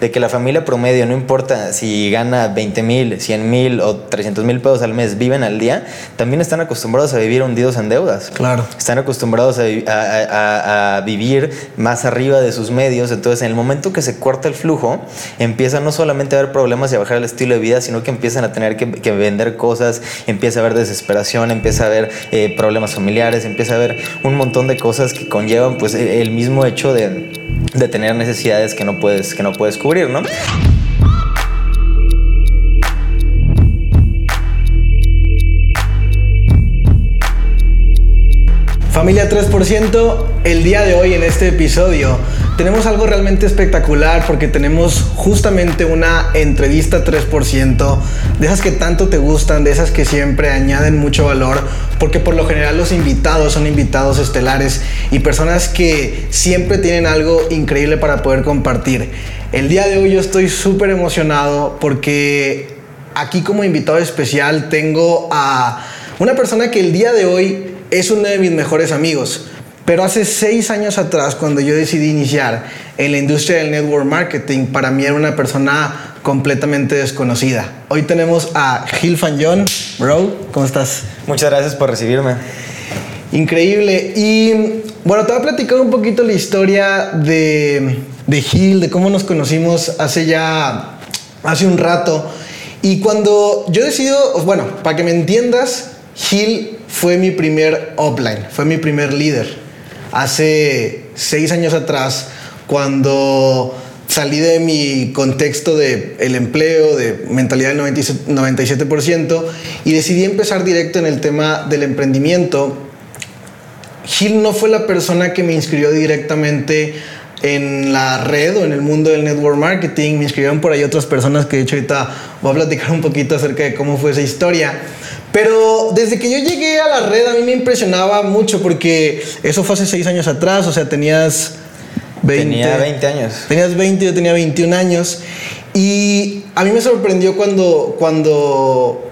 de que la familia promedio, no importa si gana 20 mil, 100 mil o 300 mil pesos al mes, viven al día, también están acostumbrados a vivir hundidos en deudas. Claro. Están acostumbrados a, a- a- a vivir más arriba de sus medios. Entonces, en el momento que se corta el flujo, empieza no solamente a haber problemas y a bajar el estilo de vida, sino que empiezan a tener que, que vender cosas, empieza a haber desesperación, empieza a haber eh, problemas familiares, empieza a haber un montón de cosas que conllevan pues el mismo hecho de, de tener necesidades que no puedes, que no puedes cubrir, ¿no? Familia 3%, el día de hoy en este episodio tenemos algo realmente espectacular porque tenemos justamente una entrevista 3%, de esas que tanto te gustan, de esas que siempre añaden mucho valor, porque por lo general los invitados son invitados estelares y personas que siempre tienen algo increíble para poder compartir. El día de hoy yo estoy súper emocionado porque aquí como invitado especial tengo a una persona que el día de hoy es uno de mis mejores amigos. Pero hace seis años atrás, cuando yo decidí iniciar en la industria del network marketing, para mí era una persona completamente desconocida. Hoy tenemos a Gil Fanjón. Bro, ¿cómo estás? Muchas gracias por recibirme. Increíble. Y bueno, te voy a platicar un poquito la historia de, de Gil, de cómo nos conocimos hace ya, hace un rato. Y cuando yo decido, bueno, para que me entiendas, Gil fue mi primer upline, fue mi primer líder. Hace seis años atrás, cuando salí de mi contexto de el empleo, de mentalidad del 97%, 97% y decidí empezar directo en el tema del emprendimiento, Gil no fue la persona que me inscribió directamente en la red o en el mundo del network marketing. Me inscribieron por ahí otras personas que de hecho ahorita voy a platicar un poquito acerca de cómo fue esa historia. Pero desde que yo llegué a la red a mí me impresionaba mucho porque eso fue hace seis años atrás, o sea, tenías 20. Tenía 20 años. Tenías 20, yo tenía 21 años. Y a mí me sorprendió cuando, cuando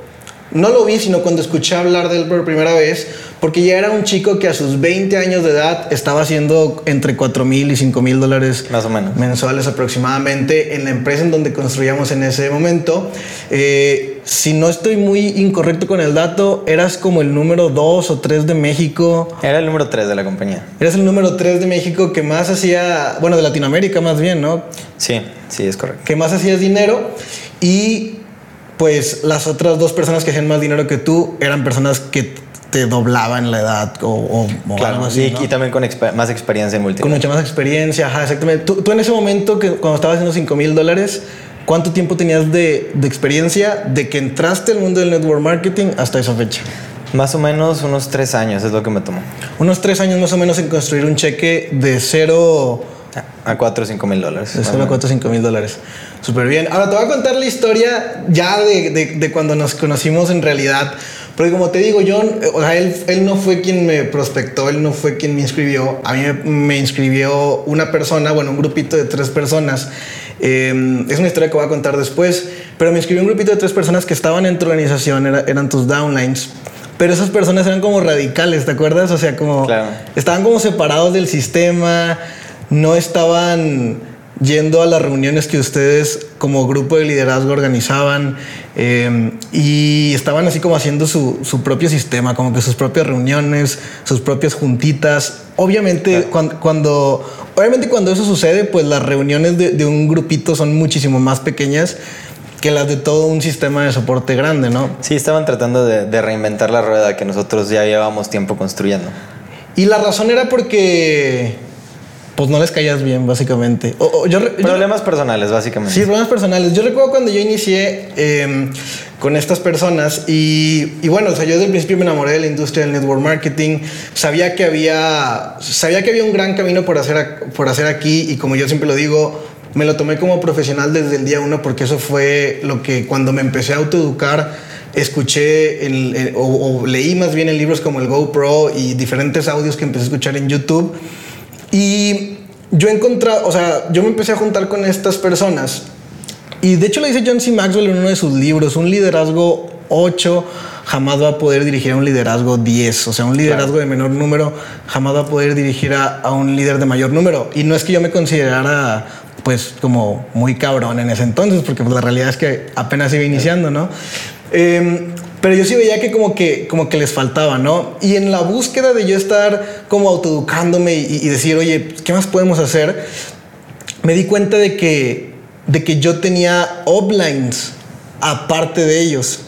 no lo vi, sino cuando escuché hablar de él por primera vez, porque ya era un chico que a sus 20 años de edad estaba haciendo entre 4 mil y 5 mil dólares Más o menos. mensuales aproximadamente en la empresa en donde construíamos en ese momento. Eh, si no estoy muy incorrecto con el dato, eras como el número 2 o 3 de México. Era el número 3 de la compañía. Eras el número 3 de México que más hacía, bueno, de Latinoamérica más bien, ¿no? Sí, sí, es correcto. que más hacías dinero y pues las otras dos personas que hacían más dinero que tú eran personas que te doblaban la edad o, o- o Claro, algo así. y, ¿no? y también con exper- más experiencia en Con multimedia. mucha más experiencia, ajá, exactamente. Tú, tú en ese momento, que cuando estabas haciendo 5 mil dólares, ¿cuánto tiempo tenías de, de experiencia de que entraste al mundo del network marketing hasta esa fecha? Más o menos unos 3 años es lo que me tomó. Unos tres años más o menos en construir un cheque de cero A 4 o 5 mil dólares. De solo menos. 4 o 5 mil dólares. Súper bien. Ahora te voy a contar la historia ya de, de- de cuando nos conocimos en realidad. Porque como te digo, yo, eh, o sea, él, él no fue quien me prospectó, él no fue quien me inscribió. A mí me, me inscribió una persona, bueno, un grupito de tres personas. Eh, es una historia que voy a contar después. Pero me inscribió un grupito de tres personas que estaban en tu organización, era- eran tus downlines. Pero esas personas eran como radicales, ¿te acuerdas? O sea, como Claro. estaban como separados del sistema, no estaban yendo a las reuniones que ustedes como grupo de liderazgo organizaban eh, y estaban así como haciendo su, su propio sistema, como que sus propias reuniones, sus propias juntitas. Obviamente cuan- cuando, obviamente cuando eso sucede, pues las reuniones de, de un grupito son muchísimo más pequeñas que las de todo un sistema de soporte grande, ¿no? Sí, estaban tratando de, de reinventar la rueda que nosotros ya llevábamos tiempo construyendo. Y la razón era porque pues no les caías bien, básicamente. O- o yo re- yo- Problemas personales, básicamente. Sí, problemas personales. Yo recuerdo cuando yo inicié eh, con estas personas y, y bueno, o sea, yo desde el principio me enamoré de la industria del network marketing. Sabía que había, sabía que había un gran camino por hacer, ac- por hacer aquí y como yo siempre lo digo, me lo tomé como profesional desde el día uno porque eso fue lo que cuando me empecé a autoeducar escuché el- el- o, o leí más bien en libros como el GoPro y diferentes audios que empecé a escuchar en YouTube. Y yo encontré, o sea, yo me empecé a juntar con estas personas. Y de hecho lo dice John C. Maxwell en uno de sus libros, un liderazgo 8 jamás va a poder dirigir a un liderazgo 10. O sea, un liderazgo de menor número jamás va a poder dirigir a, a un líder de mayor número. Y no es que yo me considerara pues como muy cabrón en ese entonces, porque pues, la realidad es que apenas iba iniciando, ¿no? Em, pero yo sí veía que como que, como que les faltaba, ¿no? Y en la búsqueda de yo estar como autoeducándome y, decir, oye, ¿qué más podemos hacer? Me di cuenta de que, de que yo tenía uplines aparte de ellos.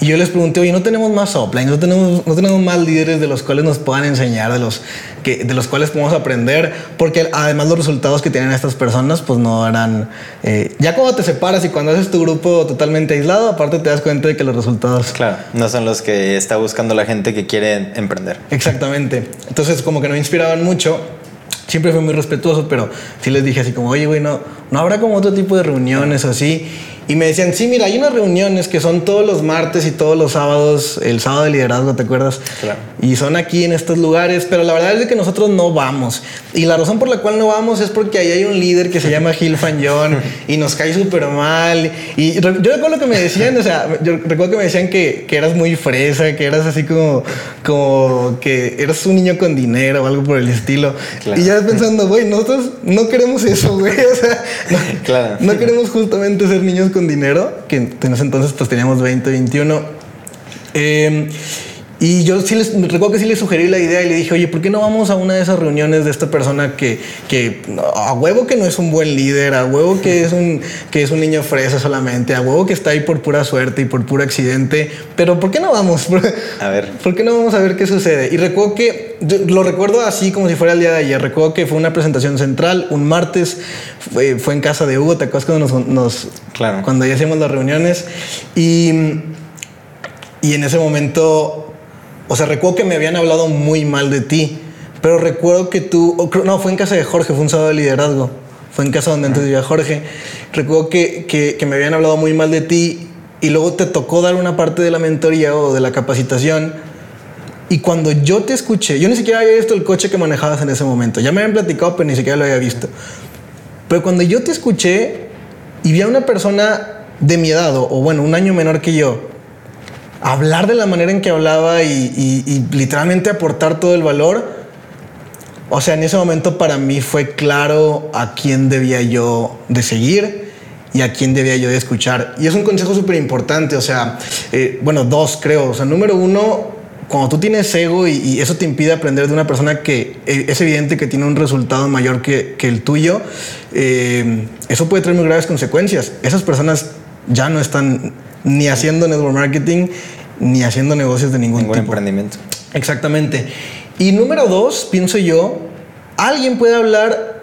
Y yo les pregunté, oye, ¿no tenemos más uplines? ¿No tenemos, ¿No tenemos más líderes de los cuales nos puedan enseñar, de los, que, de los cuales podemos aprender? Porque además los resultados que tienen estas personas, pues no eran... Eh, ya cuando te separas y cuando haces tu grupo totalmente aislado, aparte te das cuenta de que los resultados... Claro, no son los que está buscando la gente que quiere emprender. Exactamente. Entonces como que no me inspiraban mucho. Siempre fui muy respetuoso, pero sí les dije así como, oye, güey, no, no habrá como otro tipo de reuniones o así. Y me decían, sí, mira, hay unas reuniones que son todos los martes y todos los sábados, el sábado de liderazgo, ¿te acuerdas? Claro. Y son aquí en estos lugares, pero la verdad es que nosotros no vamos. Y la razón por la cual no vamos es porque ahí hay un líder que se llama Gil Fanyón y nos cae súper mal. Y yo recuerdo que me decían, o sea, yo recuerdo que me decían que, que eras muy fresa, que eras así como, como que eras un niño con dinero o algo por el estilo. Claro. Y ya pensando, güey, nosotros no queremos eso, güey. O sea, no, Claro. no queremos justamente ser niños con dinero, que en ese entonces pues teníamos 20, 21. Eh, y yo sí les recuerdo que sí le sugerí la idea y le dije, oye, ¿por qué no vamos a una de esas reuniones de esta persona que, que a huevo que no es un buen líder, a huevo que es un, que es un niño fresa solamente, a huevo que está ahí por pura suerte y por puro accidente, pero ¿por qué no vamos? A ver. ¿Por qué no vamos a ver qué sucede? Y recuerdo que, lo recuerdo así como si fuera el día de ayer, recuerdo que fue una presentación central, un martes, fue, fue en casa de Hugo, ¿te acuerdas cuando nos, nos Claro. cuando ya hacíamos las reuniones? Y, y en ese momento, o sea, recuerdo que me habían hablado muy mal de ti, pero recuerdo que tú, no, fue en casa de Jorge, fue un sábado de liderazgo, fue en casa donde antes vivía Jorge. Recuerdo que, que, me habían hablado muy mal de ti y luego te tocó dar una parte de la mentoría o de la capacitación. Y cuando yo te escuché, yo ni siquiera había visto el coche que manejabas en ese momento. Ya me habían platicado, pero ni siquiera lo había visto. Pero cuando yo te escuché y vi a una persona de mi edad, o bueno, un año menor que yo, hablar de la manera en que hablaba y, y- y literalmente aportar todo el valor, o sea, en ese momento para mí fue claro a quién debía yo de seguir y a quién debía yo de escuchar. Y es un consejo súper importante, o sea, eh, bueno, dos creo. O sea, número uno, cuando tú tienes ego y, y eso te impide aprender de una persona que eh, es evidente que tiene un resultado mayor que, que el tuyo, eh, eso puede traer muy graves consecuencias. Esas personas ya no están ni haciendo network marketing ni haciendo negocios de ningún, Ningún tipo. emprendimiento. Exactamente. Y número dos, pienso yo, alguien puede hablar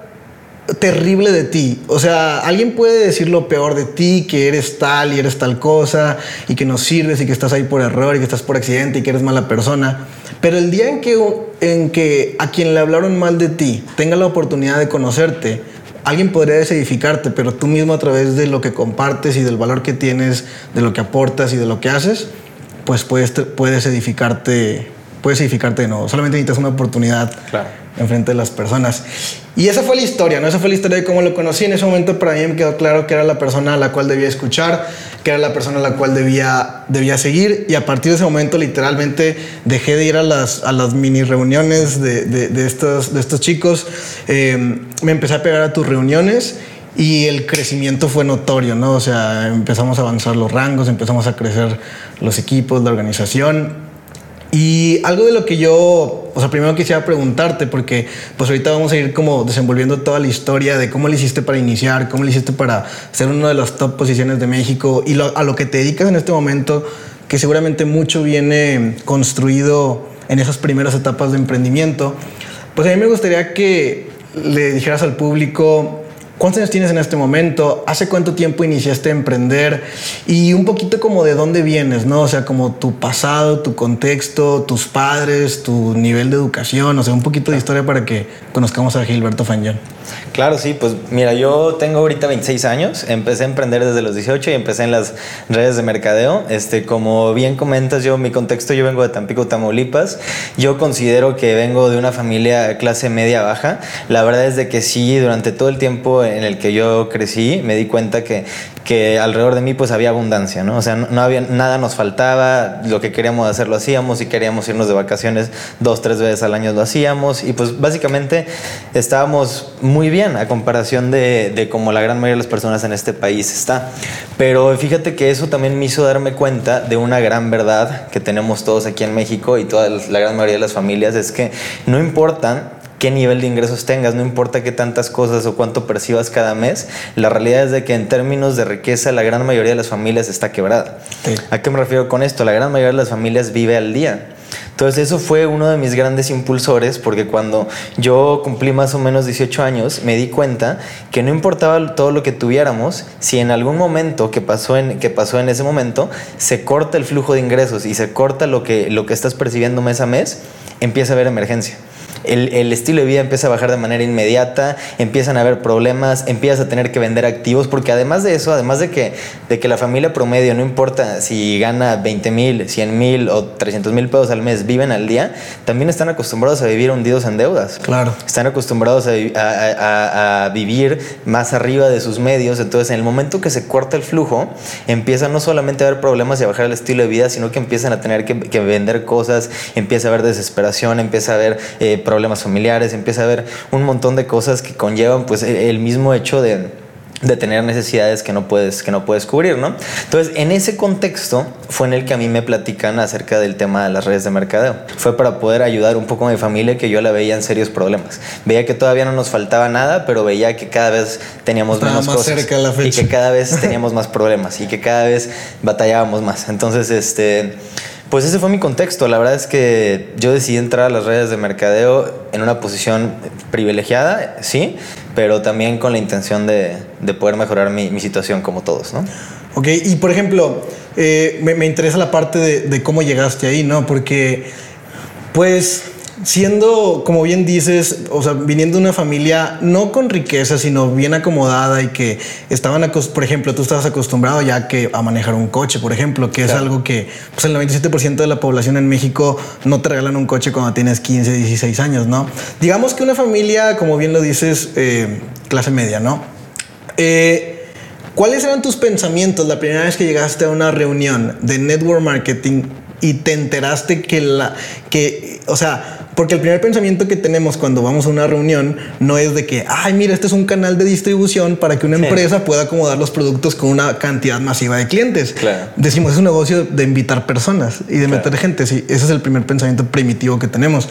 terrible de ti. O sea, alguien puede decir lo peor de ti, que eres tal y eres tal cosa, y que no sirves y que estás ahí por error y que estás por accidente y que eres mala persona. Pero el día en que, en que a quien le hablaron mal de ti tenga la oportunidad de conocerte, alguien podría desedificarte, pero tú mismo a través de lo que compartes y del valor que tienes, de lo que aportas y de lo que haces, pues puedes, puedes edificarte, puedes edificarte de nuevo. Solamente necesitas una oportunidad Claro. enfrente de las personas. Y esa fue la historia, ¿no? Esa fue la historia de cómo lo conocí. En ese momento para mí me quedó claro que era la persona a la cual debía escuchar, que era la persona a la cual debía, debía seguir. Y a partir de ese momento literalmente dejé de ir a las, a las mini reuniones de, de, estos, de estos chicos. Eh, me empecé a pegar a tus reuniones. Y el crecimiento fue notorio, ¿no? O sea, empezamos a avanzar los rangos, empezamos a crecer los equipos, la organización. Y algo de lo que yo, o sea, primero quisiera preguntarte, porque pues ahorita vamos a ir como desenvolviendo toda la historia de cómo le hiciste para iniciar, cómo le hiciste para ser una de las top posiciones de México y a lo que te dedicas en este momento, que seguramente mucho viene construido en esas primeras etapas de emprendimiento. Pues a mí me gustaría que le dijeras al público ¿Cuántos años tienes en este momento? ¿Hace cuánto tiempo iniciaste a emprender? Y un poquito como de dónde vienes, ¿no? O sea, como tu pasado, tu contexto, tus padres, tu nivel de educación, o sea, un poquito de historia para que conozcamos a Gilberto Fanyón. Claro, sí, pues mira, yo tengo ahorita 26 años, empecé a emprender desde los 18 y empecé en las redes de mercadeo. Este, como bien comentas, yo mi contexto, yo vengo de Tampico, Tamaulipas. Yo considero que vengo de una familia clase media baja. La verdad es de que sí, durante todo el tiempo en el que yo crecí, me di cuenta que, que alrededor de mí pues había abundancia, ¿no? O sea, no, había, nada nos faltaba, lo que queríamos hacer lo hacíamos, y queríamos irnos de vacaciones dos, tres veces al año lo hacíamos, y pues básicamente estábamos muy bien a comparación de, de como la gran mayoría de las personas en este país está. Pero fíjate que eso también me hizo darme cuenta de una gran verdad que tenemos todos aquí en México y toda la gran mayoría de las familias, es que no importa qué nivel de ingresos tengas, no importa qué tantas cosas o cuánto percibas cada mes, la realidad es de que en términos de riqueza la gran mayoría de las familias está quebrada. ¿A qué me refiero con esto? La gran mayoría de las familias vive al día. Entonces eso fue uno de mis grandes impulsores porque cuando yo cumplí más o menos 18 años me di cuenta que no importaba todo lo que tuviéramos, si en algún momento que pasó en, que pasó en ese momento se corta el flujo de ingresos y se corta lo que, lo que estás percibiendo mes a mes, empieza a haber emergencia el, estilo de vida empieza a bajar de manera inmediata, empiezan a haber problemas, empiezas a tener que vender activos, porque además de eso, además de que, de que la familia promedio, no importa si gana 20 mil, 100 mil o 300 mil pesos al mes, viven al día, también están acostumbrados a vivir hundidos en deudas. Claro. Están acostumbrados a, a, vivir más arriba de sus medios, entonces en el momento que se corta el flujo, empieza no solamente a haber problemas y a bajar el estilo de vida, sino que empiezan a tener que, vender cosas, empieza a haber desesperación, empieza a haber eh, problemas familiares, empieza a haber un montón de cosas que conllevan pues e, el mismo hecho de, de tener necesidades que no puedes que no puedes cubrir, ¿no? Entonces, en ese contexto fue en el que a mí me platican acerca del tema de las redes de mercadeo. Fue para poder ayudar un poco a mi familia que yo la veía en serios problemas. Veía que todavía no nos faltaba nada, pero veía que cada vez teníamos menos cosas y que cada vez teníamos más problemas y que cada vez batallábamos más. Entonces, este pues ese fue mi contexto. La verdad es que yo decidí entrar a las redes de mercadeo en una posición privilegiada, sí, pero también con la intención de, poder mejorar mi, situación como todos, ¿no? Ok, y por ejemplo, eh, me, interesa la parte de, de cómo llegaste ahí, ¿no? Porque, pues, siendo, como bien dices, o sea, viniendo de una familia no con riqueza, sino bien acomodada y que estaban, por ejemplo, tú estabas acostumbrado ya que a manejar un coche, por ejemplo, que es algo que pues, el 97% de la población en México no te regalan un coche cuando tienes 15, 16 años, ¿no? Digamos que una familia, como bien lo dices, eh, clase media, ¿no? Eh, ¿Cuáles eran tus pensamientos la primera vez que llegaste a una reunión de network marketing y te enteraste que la que, o sea, porque el primer pensamiento que tenemos cuando vamos a una reunión no es de que, ay, mira, este es un canal de distribución para que una empresa pueda acomodar los productos con una cantidad masiva de clientes. Decimos, es un negocio de invitar personas y de meter gente. Sí, ese es el primer pensamiento primitivo que tenemos.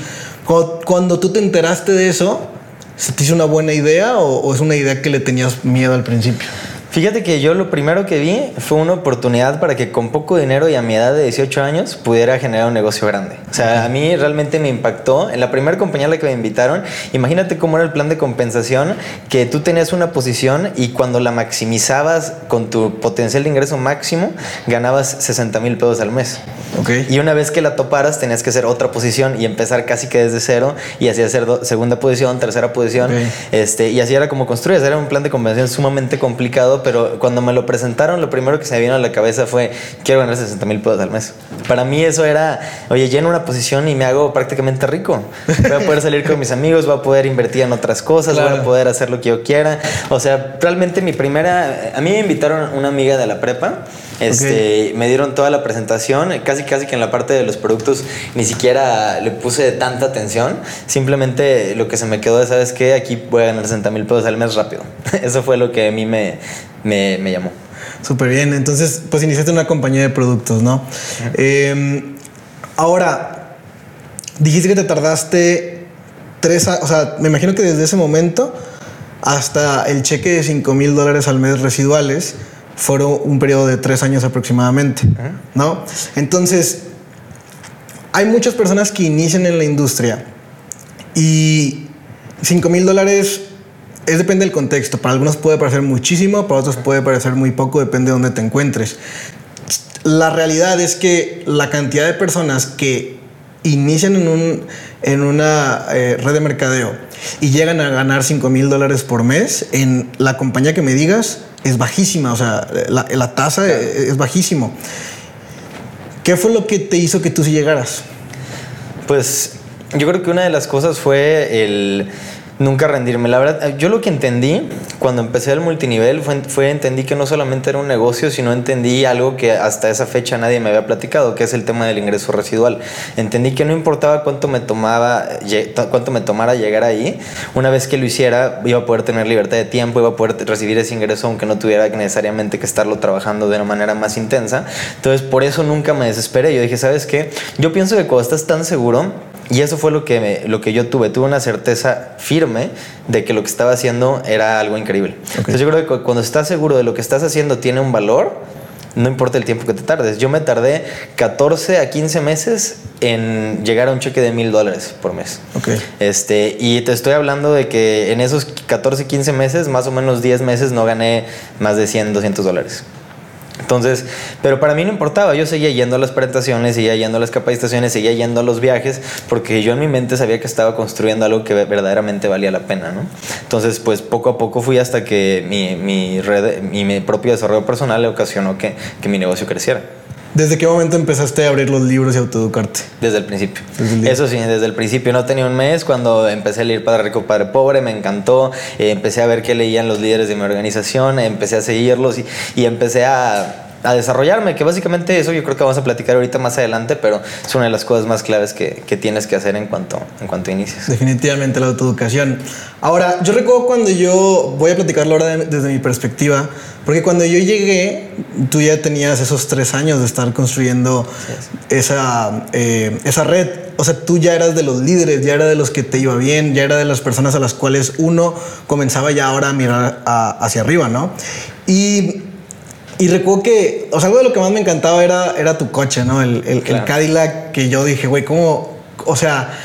Cuando, tú te enteraste de eso, ¿se te hizo una buena idea o es una idea que le tenías miedo al principio? Fíjate que yo lo primero que vi fue una oportunidad para que con poco dinero y a mi edad de 18 años pudiera generar un negocio grande. O sea, a mí realmente me impactó. En la primera compañía a la que me invitaron, imagínate cómo era el plan de compensación, que tú tenías una posición y cuando la maximizabas con tu potencial de ingreso máximo, ganabas 60 mil pesos al mes. Okay. Y una vez que la toparas, tenías que hacer otra posición y empezar casi que desde cero y así hacer segunda posición, tercera posición. Este, y así era como construías. Era un plan de compensación sumamente complicado pero cuando me lo presentaron, lo primero que se me vino a la cabeza fue, quiero ganar 60 mil pesos al mes. Para mí eso era, oye, lleno una posición y me hago prácticamente rico. Voy a poder salir con mis amigos, voy a poder invertir en otras cosas, voy a poder hacer lo que yo quiera. O sea, realmente mi primera, a mí me invitaron una amiga de la prepa. Este, Me dieron toda la presentación, casi casi que en la parte de los productos ni siquiera le puse tanta atención. Simplemente lo que se me quedó de, ¿sabes qué? Aquí voy a ganar 60 mil pesos al mes rápido. Eso fue lo que a mí me, me, me llamó. Súper bien, entonces pues iniciaste una compañía de productos, ¿no? Em, ahora, dijiste que te tardaste tres, o sea, me imagino que desde ese momento hasta el cheque de 5 mil dólares al mes residuales fueron un periodo de tres años aproximadamente, ¿no? Entonces, hay muchas personas que inician en la industria y 5 mil dólares es depende del contexto. Para algunos puede parecer muchísimo, para otros puede parecer muy poco, depende de dónde te encuentres. La realidad es que la cantidad de personas que inician en, un, en una eh, red de mercadeo y llegan a ganar 5 mil dólares por mes, en la compañía que me digas es bajísima, o sea, la, la tasa es, bajísimo. ¿Qué fue lo que te hizo que tú sí llegaras? Pues yo creo que una de las cosas fue el Nunca rendirme. La verdad, yo lo que entendí cuando empecé el multinivel fue, fue, entendí que no solamente era un negocio, sino entendí algo que hasta esa fecha nadie me había platicado, que es el tema del ingreso residual. Entendí que no importaba cuánto me tomaba, cuánto me tomara llegar ahí, una vez que lo hiciera iba a poder tener libertad de tiempo, iba a poder recibir ese ingreso aunque no tuviera necesariamente que estarlo trabajando de una manera más intensa. Entonces, por eso nunca me desesperé. Yo dije, ¿sabes qué? Yo pienso que cuando estás tan seguro, y eso fue lo que, lo que yo tuve. Tuve una certeza firme de que lo que estaba haciendo era algo increíble. Entonces yo creo que cuando estás seguro de lo que estás haciendo tiene un valor, no importa el tiempo que te tardes. Yo me tardé 14 a 15 meses en llegar a un cheque de mil dólares por mes. Okay. Este, y te estoy hablando de que en esos 14, 15 meses, más o menos 10 meses, no gané más de 100, 200 dólares. Entonces, pero para mí no importaba, yo seguía yendo a las presentaciones, seguía yendo a las capacitaciones, seguía yendo a los viajes, porque yo en mi mente sabía que estaba construyendo algo que verdaderamente valía la pena, ¿no? Entonces, pues poco a poco fui hasta que mi, mi red mi propio desarrollo personal le ocasionó que, que mi negocio creciera. ¿Desde qué momento empezaste a abrir los libros y autoeducarte? Desde el principio. Eso sí, desde el principio. No tenía un mes cuando empecé a leer Padre Rico, Padre Pobre, me encantó. Eh, empecé a ver qué leían los líderes de mi organización, empecé a seguirlos y, y empecé a a desarrollarme, que básicamente eso yo creo que vamos a platicar ahorita más adelante, pero es una de las cosas más claves que, que tienes que hacer en cuanto, en cuanto inicies. Definitivamente la autoeducación. Ahora, yo recuerdo cuando yo, voy a platicarlo ahora desde mi perspectiva, porque cuando yo llegué, tú ya tenías esos tres años de estar construyendo esa, eh, esa red. O sea, tú ya eras de los líderes, ya era de los que te iba bien, ya era de las personas a las cuales uno comenzaba ya ahora a mirar hacia arriba, ¿no? Y y recuerdo que, o sea, algo de lo que más me encantaba era, era tu coche, ¿no? El, el, Cadillac que yo dije, güey, ¿cómo? O sea,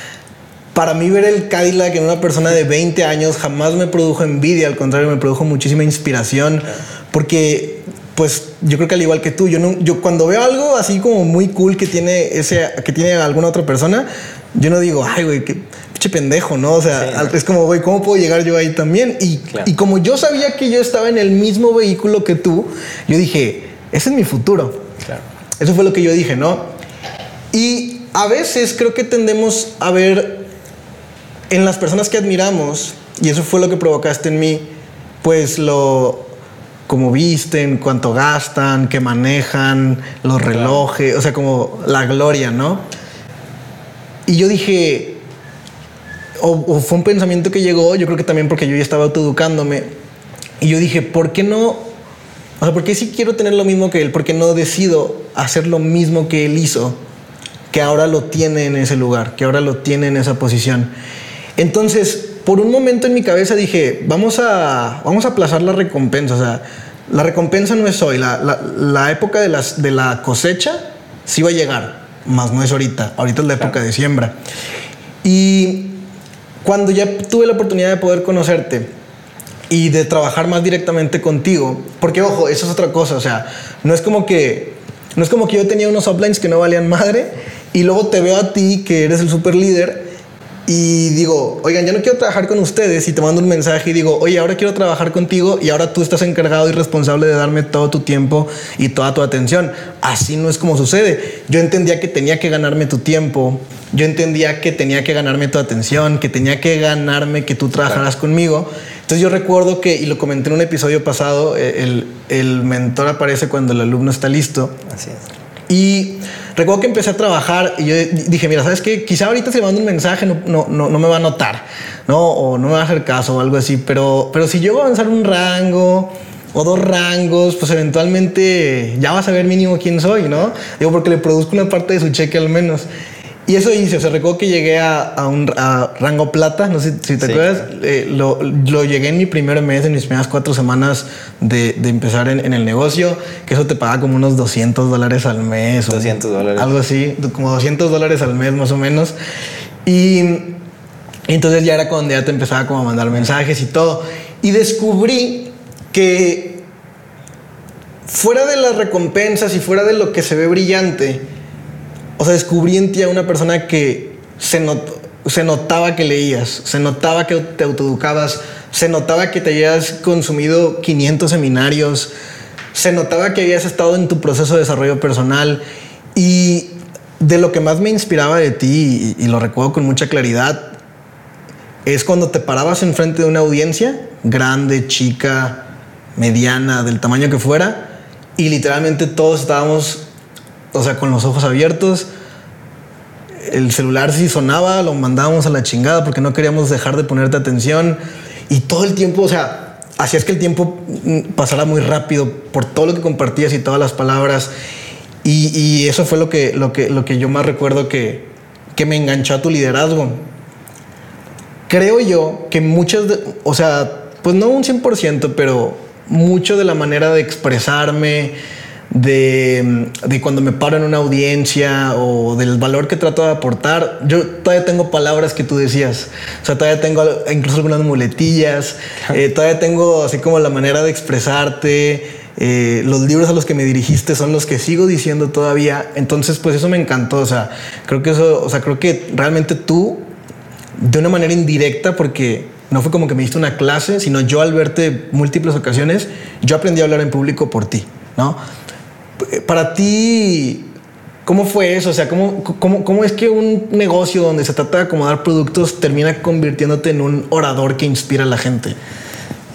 para mí ver el Cadillac en una persona de 20 años jamás me produjo envidia, al contrario, me produjo muchísima inspiración, porque pues yo creo que al igual que tú, yo, no, yo cuando veo algo así como muy cool que tiene, ese, que tiene alguna otra persona, yo no digo, ay, güey, qué pinche pendejo, ¿no? O sea, es como, güey, ¿cómo puedo llegar yo ahí también? Y, y como yo sabía que yo estaba en el mismo vehículo que tú, yo dije, ese es mi futuro. Claro. Eso fue lo que yo dije, ¿no? Y a veces creo que tendemos a ver en las personas que admiramos, y eso fue lo que provocaste en mí, pues lo como visten, cuánto gastan, qué manejan, los relojes, o sea, como la gloria, ¿no? Y yo dije, o, fue un pensamiento que llegó, yo creo que también porque yo ya estaba autoeducándome, y yo dije, ¿por qué no? O sea, ¿por qué si quiero tener lo mismo que él? ¿Por qué no decido hacer lo mismo que él hizo? Que ahora lo tiene en ese lugar, que ahora lo tiene en esa posición. Entonces, por un momento en mi cabeza dije, vamos a, vamos a aplazar la recompensa. O sea, la recompensa no es hoy, la, la, época de, las, de la cosecha sí va a llegar más no es ahorita. Ahorita es la época de siembra. Y cuando ya tuve la oportunidad de poder conocerte y de trabajar más directamente contigo, porque ojo, eso es otra cosa, o sea, no es como que no es como que yo tenía unos uplines que no valían madre y luego te veo a ti que eres el super líder y digo, oigan, ya no quiero trabajar con ustedes y te mando un mensaje y digo, oye, ahora quiero trabajar contigo y ahora tú estás encargado y responsable de darme todo tu tiempo y toda tu atención. Así no es como sucede. Yo entendía que tenía que ganarme tu tiempo, yo entendía que tenía que ganarme tu atención, que tenía que ganarme que tú trabajaras conmigo. Entonces yo recuerdo que, y lo comenté en un episodio pasado, eh, el, el mentor aparece cuando el alumno está listo. Así es. Y recuerdo que empecé a trabajar y yo dije, mira, ¿sabes qué? Quizá ahorita si le mando un mensaje no, no, no, no, me va a notar, ¿no? O no me va a hacer caso o algo así, pero, pero si llego a avanzar un rango o dos rangos, pues eventualmente ya vas a ver mínimo quién soy, ¿no? Digo, porque le produzco una parte de su cheque al menos. Y eso hice, o sea, recuerdo que llegué a, un rango plata, no sé si te acuerdas, eh, lo, lo, llegué en mi primer mes, en mis primeras cuatro semanas de, de empezar en, en, el negocio, que eso te paga como unos 200 dólares al mes. 200 dólares. Algo así, como 200 dólares al mes más o menos. Y, y entonces ya era cuando ya te empezaba como a mandar mensajes y todo. Y descubrí que fuera de las recompensas y fuera de lo que se ve brillante, o sea, descubrí en ti a una persona que se, notaba que leías, se notaba que te autoeducabas, se notaba que te habías consumido 500 seminarios, se notaba que habías estado en tu proceso de desarrollo personal. Y de lo que más me inspiraba de ti, y, y lo recuerdo con mucha claridad, es cuando te parabas enfrente de una audiencia, grande, chica, mediana, del tamaño que fuera, y literalmente todos estábamos, o sea, con los ojos abiertos. El celular si sonaba, lo mandábamos a la chingada porque no queríamos dejar de ponerte atención. Y todo el tiempo, o sea, hacías que el tiempo mm, pasara muy rápido por todo lo que compartías y todas las palabras. Y, eso fue lo que, lo, que, lo que yo más recuerdo que, que me enganchó a tu liderazgo. Creo yo que muchas, de, o sea, pues no un 100%, pero mucho de la manera de expresarme, de, de, cuando me paro en una audiencia o del valor que trato de aportar. Yo todavía tengo palabras que tú decías. O sea, todavía tengo incluso algunas muletillas. Eh, todavía tengo así como la manera de expresarte. Eh, los libros a los que me dirigiste son los que sigo diciendo todavía. Entonces, pues eso me encantó. O sea, creo que eso, o sea, creo que realmente tú, de una manera indirecta, porque no fue como que me diste una clase, sino yo al verte múltiples ocasiones, yo aprendí a hablar en público por ti, ¿no? Para ti, ¿cómo fue eso? O sea, ¿cómo, cómo, cómo es que un negocio donde se trata de acomodar productos termina convirtiéndote en un orador que inspira a la gente?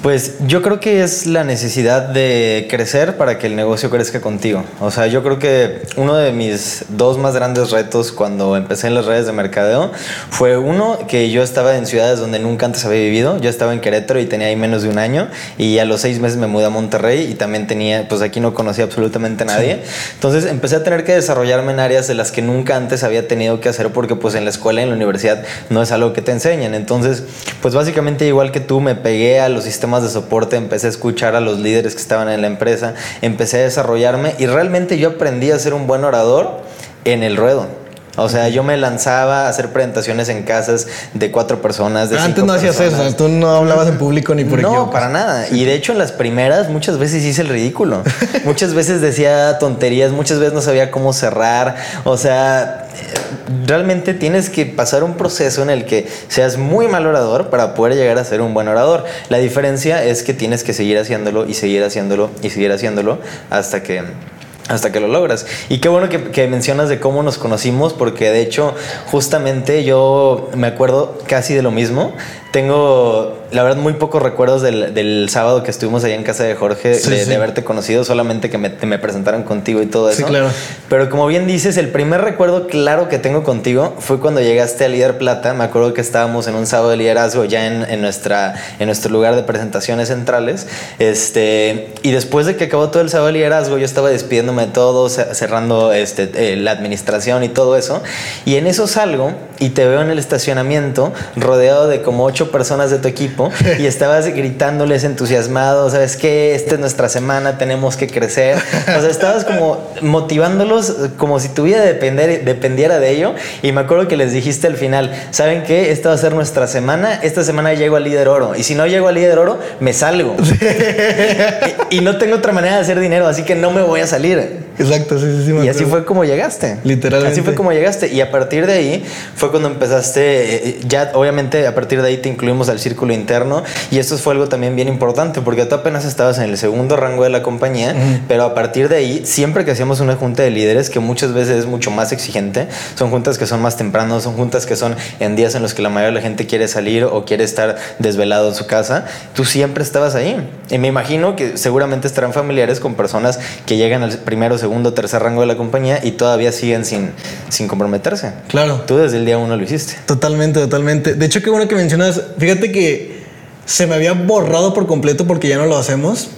Pues yo creo que es la necesidad de crecer para que el negocio crezca contigo. O sea, yo creo que uno de mis dos más grandes retos cuando empecé en las redes de mercadeo fue uno que yo estaba en ciudades donde nunca antes había vivido. Yo estaba en Querétaro y tenía ahí menos de un año y a los seis meses me mudé a Monterrey y también tenía, pues aquí no conocía absolutamente a nadie. Sí. Entonces empecé a tener que desarrollarme en áreas de las que nunca antes había tenido que hacer porque pues en la escuela, en la universidad no es algo que te enseñan. Entonces, pues básicamente igual que tú me pegué a los sistemas de soporte, empecé a escuchar a los líderes que estaban en la empresa, empecé a desarrollarme y realmente yo aprendí a ser un buen orador en el ruedo. O sea, yo me lanzaba a hacer presentaciones en casas de cuatro personas. De Antes no hacías personas. eso, tú no hablabas en público ni por No, para nada. Y de hecho, en las primeras muchas veces hice el ridículo. muchas veces decía tonterías, muchas veces no sabía cómo cerrar. O sea, realmente tienes que pasar un proceso en el que seas muy mal orador para poder llegar a ser un buen orador. La diferencia es que tienes que seguir haciéndolo y seguir haciéndolo y seguir haciéndolo hasta que hasta que lo logras. Y qué bueno que, mencionas de cómo nos conocimos, porque de hecho, justamente yo me acuerdo casi de lo mismo. Tengo, la verdad, muy pocos recuerdos del, del sábado que estuvimos allá en casa de Jorge, sí, de, sí. de, haberte conocido, solamente que me, me, presentaron contigo y todo eso. Sí, claro. Pero como bien dices, el primer recuerdo claro que tengo contigo fue cuando llegaste a Líder Plata. Me acuerdo que estábamos en un sábado de liderazgo ya en, en, nuestra, en nuestro lugar de presentaciones centrales. Este, y después de que acabó todo el sábado de liderazgo, yo estaba despidiéndome de todo, cerrando este, eh, la administración y todo eso. Y en eso salgo y te veo en el estacionamiento rodeado de como ocho personas de tu equipo y estabas gritándoles entusiasmado, ¿sabes qué? Esta es nuestra semana, tenemos que crecer. O sea, estabas como motivándolos como si tu vida depender, dependiera de ello. Y me acuerdo que les dijiste al final, ¿saben qué? Esta va a ser nuestra semana, esta semana llego al líder oro. Y si no llego al líder oro, me salgo. y, y, no tengo otra manera de hacer dinero, así que no me voy a salir. Exacto, sí, sí, sí. Y así fue como llegaste. Literalmente. Así fue como llegaste. Y a partir de ahí fue cuando empezaste, eh, ya obviamente a partir de ahí te incluimos al círculo interno. Y esto fue algo también bien importante porque tú apenas estabas en el segundo rango de la compañía, pero a partir de ahí, siempre que hacíamos una junta de líderes, que muchas veces es mucho más exigente, son juntas que son más temprano, son juntas que son en días en los que la mayoría de la gente quiere salir o quiere estar desvelado en su casa, tú siempre estabas ahí. Y me imagino que seguramente estarán familiares con personas que llegan al primero, segundo, tercer rango de la compañía y todavía siguen sin, sin comprometerse. Claro. Tú desde el día uno lo hiciste. Totalmente, totalmente. De hecho, qué bueno que mencionas, fíjate que se me había borrado por completo porque ya no lo hacemos,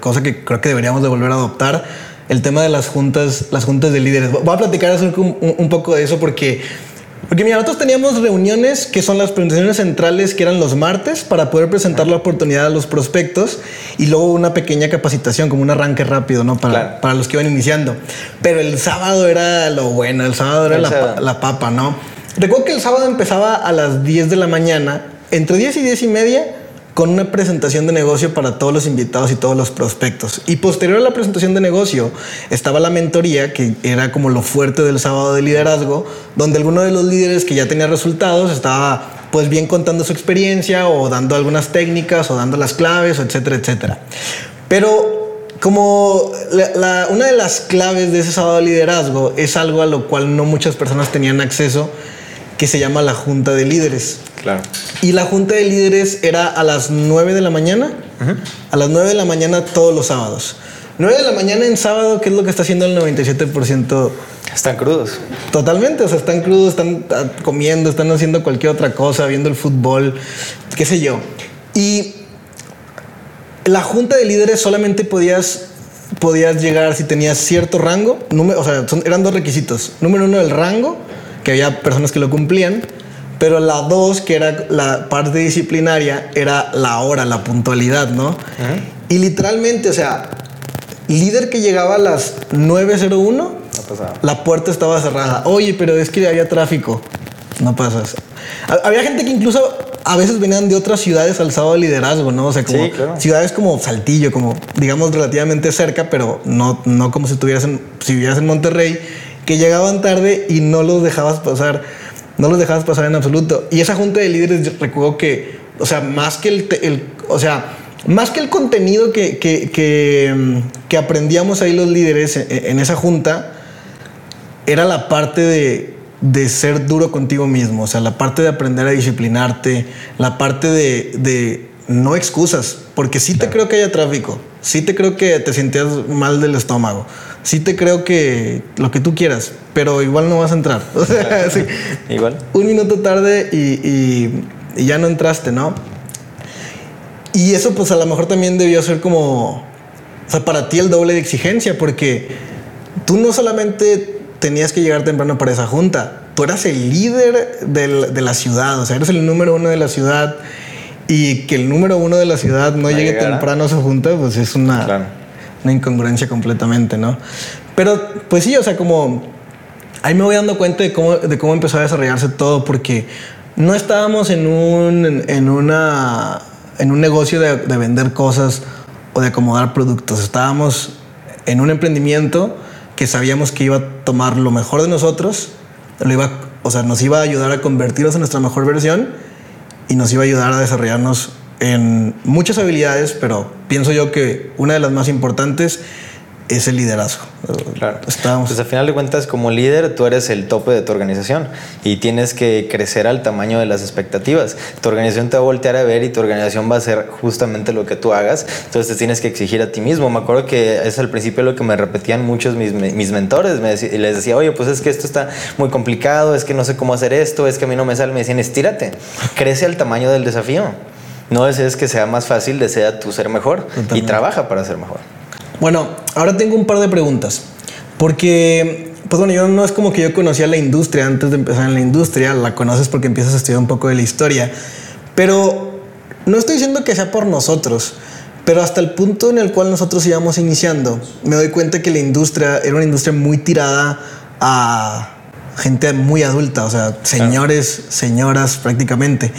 cosa que creo que deberíamos de volver a adoptar, el tema de las juntas, las juntas de líderes. Voy a platicar un, un poco de eso porque porque mira, nosotros teníamos reuniones que son las presentaciones centrales que eran los martes para poder presentar la oportunidad a los prospectos y luego una pequeña capacitación, como un arranque rápido, ¿no? Para, claro. para los que iban iniciando. Pero el sábado era lo bueno, el sábado era el la, sábado. la papa, ¿no? Recuerdo que el sábado empezaba a las 10 de la mañana, entre 10 y 10 y media con una presentación de negocio para todos los invitados y todos los prospectos. Y posterior a la presentación de negocio estaba la mentoría, que era como lo fuerte del sábado de liderazgo, donde alguno de los líderes que ya tenía resultados estaba pues bien contando su experiencia o dando algunas técnicas o dando las claves, etcétera, etcétera. Pero como una de las claves de ese sábado de liderazgo es algo a lo cual no muchas personas tenían acceso, que se llama la Junta de Líderes. Claro. Y la Junta de Líderes era a las 9 de la mañana. A las 9 de la mañana todos los sábados. 9 de la mañana en sábado, ¿qué es lo que está haciendo el 97%? Están crudos. Totalmente, o sea, están crudos, están ah, comiendo, están haciendo cualquier otra cosa, viendo el fútbol, qué sé yo. Y la junta de líderes solamente podías, podías llegar si tenías cierto rango, número, o sea, son- eran dos requisitos. Número uno, el rango, que había personas que lo cumplían, pero la dos, que era la parte disciplinaria, era la hora, la puntualidad, ¿no? Y literalmente, o sea, líder que llegaba a las 9.01, No la puerta estaba cerrada. Oye, pero es que había tráfico. No pasas. Ha- Había gente que incluso a veces venían de otras ciudades al sábado de liderazgo, ¿no? O sea, como Sí, claro. ciudades como Saltillo, como digamos relativamente cerca, pero no, no como si estuvieras en, si vivieras en Monterrey, que llegaban tarde y no los dejabas pasar, no los dejabas pasar en absoluto. Y esa junta de líderes, recuerdo que, o sea, más que el, o sea, más que el contenido que, que, que, mm, que aprendíamos ahí los líderes en, en esa junta, era la parte de, de ser duro contigo mismo, o sea, la parte de aprender a disciplinarte, la parte de, de no excusas, porque sí te creo que haya tráfico, sí te creo que te sentías mal del estómago, sí te creo que lo que tú quieras, pero igual no vas a entrar. O sea, sí, Igual. un minuto tarde y, y- y ya no entraste, ¿no? Y eso pues a lo mejor también debió ser como, o sea, para ti el doble de exigencia, porque tú no solamente tenías que llegar temprano para esa junta, tú eras el líder del- de la ciudad, o sea, eres el número uno de la ciudad y que el número uno de la ciudad no, No llegue temprano a su junta, pues es una, Claro. una incongruencia completamente, ¿no? Pero pues sí, o sea, como ahí me voy dando cuenta de cómo, de cómo empezó a desarrollarse todo, porque no estábamos en un, en, en una, en un negocio de, de vender cosas o de acomodar productos. Estábamos en un emprendimiento que sabíamos que iba a tomar lo mejor de nosotros, lo iba, o sea, nos iba a ayudar a convertirnos en nuestra mejor versión y nos iba a ayudar a desarrollarnos en muchas habilidades, pero pienso yo que una de las más importantes es el liderazgo. Claro. Estábamos Pues a final de cuentas, como líder, tú eres el tope de tu organización y tienes que crecer al tamaño de las expectativas. Tu organización te va a voltear a ver y tu organización va a hacer justamente lo que tú hagas. Entonces te tienes que exigir a ti mismo. Me acuerdo que es al principio lo que me repetían muchos mis, mis mentores. Me les decía, oye, pues es que esto está muy complicado, es que no sé cómo hacer esto, es que a mí no me sale. Me decían, estírate, crece al tamaño del desafío. No desees que sea más fácil, desea tú ser mejor y trabaja para ser mejor. Bueno, ahora tengo un par de preguntas. Porque, pues bueno, yo no es como que yo conocía la industria antes de empezar en la industria, la conoces porque empiezas a estudiar un poco de la historia. Pero no estoy diciendo que sea por nosotros, pero hasta el punto en el cual nosotros íbamos iniciando, me doy cuenta que la industria era una industria muy tirada a gente muy adulta, o sea, señores, señoras prácticamente.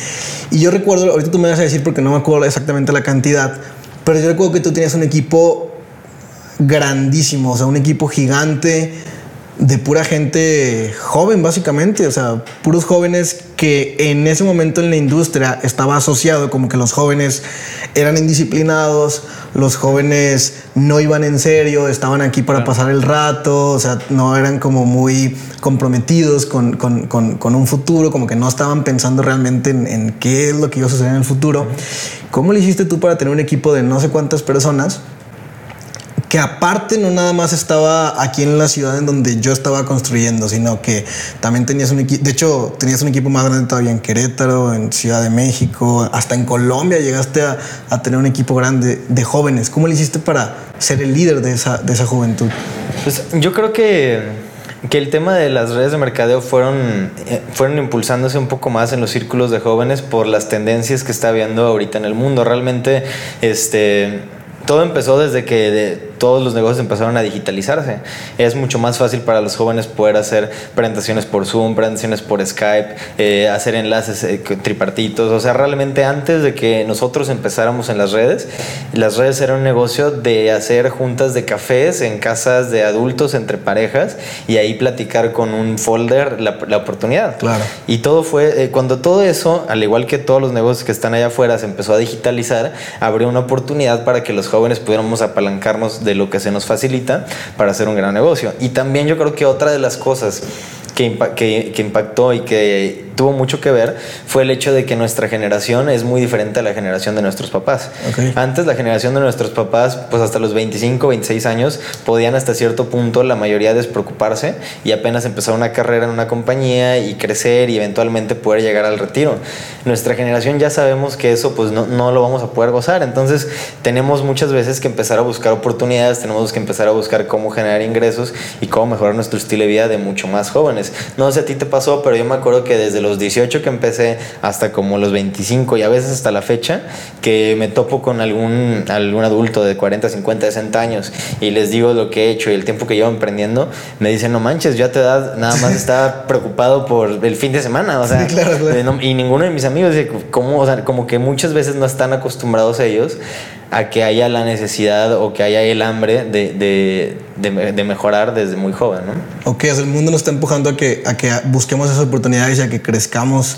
Y yo recuerdo, ahorita tú me vas a decir porque no me acuerdo exactamente la cantidad, pero yo recuerdo que tú tenías un equipo grandísimo, o sea, un equipo gigante de pura gente joven, básicamente, o sea, puros jóvenes que en ese momento en la industria estaba asociado como que los jóvenes eran indisciplinados, los jóvenes no iban en serio, estaban aquí para pasar el rato, o sea, no eran como muy comprometidos con, con- con- con un futuro, como que no estaban pensando realmente en, en qué es lo que iba a suceder en el futuro. ¿Cómo le hiciste tú para tener un equipo de no sé cuántas personas? Que aparte no nada más estaba aquí en la ciudad en donde yo estaba construyendo, sino que también tenías un equipo, de hecho tenías un equipo más grande todavía en Querétaro, en Ciudad de México, hasta en Colombia llegaste a, a tener un equipo grande de jóvenes. ¿Cómo le hiciste para ser el líder de esa, de esa juventud? Pues yo creo que, que el tema de las redes de mercadeo fueron, eh, fueron impulsándose un poco más en los círculos de jóvenes por las tendencias que está habiendo ahorita en el mundo. Realmente, este, todo empezó desde que todos los negocios empezaron a digitalizarse. Es mucho más fácil para los jóvenes poder hacer presentaciones por Zoom, presentaciones por Skype, eh, hacer enlaces eh, tripartitos. O sea, realmente antes de que nosotros empezáramos en las redes, las redes eran un negocio de hacer juntas de cafés en casas de adultos entre parejas y ahí platicar con un folder la, la oportunidad. Claro. Y todo fue, eh, cuando todo eso, al igual que todos los negocios que están allá afuera, se empezó a digitalizar, abrió una oportunidad para que los jóvenes pudiéramos apalancarnos de lo que se nos facilita para hacer un gran negocio. Y también yo creo que otra de las cosas que, que impactó y que tuvo mucho que ver fue el hecho de que nuestra generación es muy diferente a la generación de nuestros papás. Ok. Antes la generación de nuestros papás, pues hasta los 25, 26 años, podían hasta cierto punto la mayoría despreocuparse y apenas empezar una carrera en una compañía y crecer y eventualmente poder llegar al retiro. Nuestra generación ya sabemos que eso pues no, no lo vamos a poder gozar, entonces tenemos muchas veces que empezar a buscar oportunidades, tenemos que empezar a buscar cómo generar ingresos y cómo mejorar nuestro estilo de vida de mucho más jóvenes. No sé si a ti te pasó, pero yo me acuerdo que desde los 18 que empecé hasta como los 25 y a veces hasta la fecha, que me topo con algún, algún adulto de 40, 50, 60 años y les digo lo que he hecho y el tiempo que llevo emprendiendo, me dicen, no manches, yo a tu edad nada más estaba preocupado por el fin de semana, o sea, Sí, claro, claro. no- y ninguno de mis amigos, ¿cómo? O sea, como que muchas veces no están acostumbrados ellos a que haya la necesidad o que haya el hambre de, de, de- de mejorar desde muy joven, ¿no? Ok, el mundo nos está empujando a que, a que busquemos esas oportunidades y a que crezcamos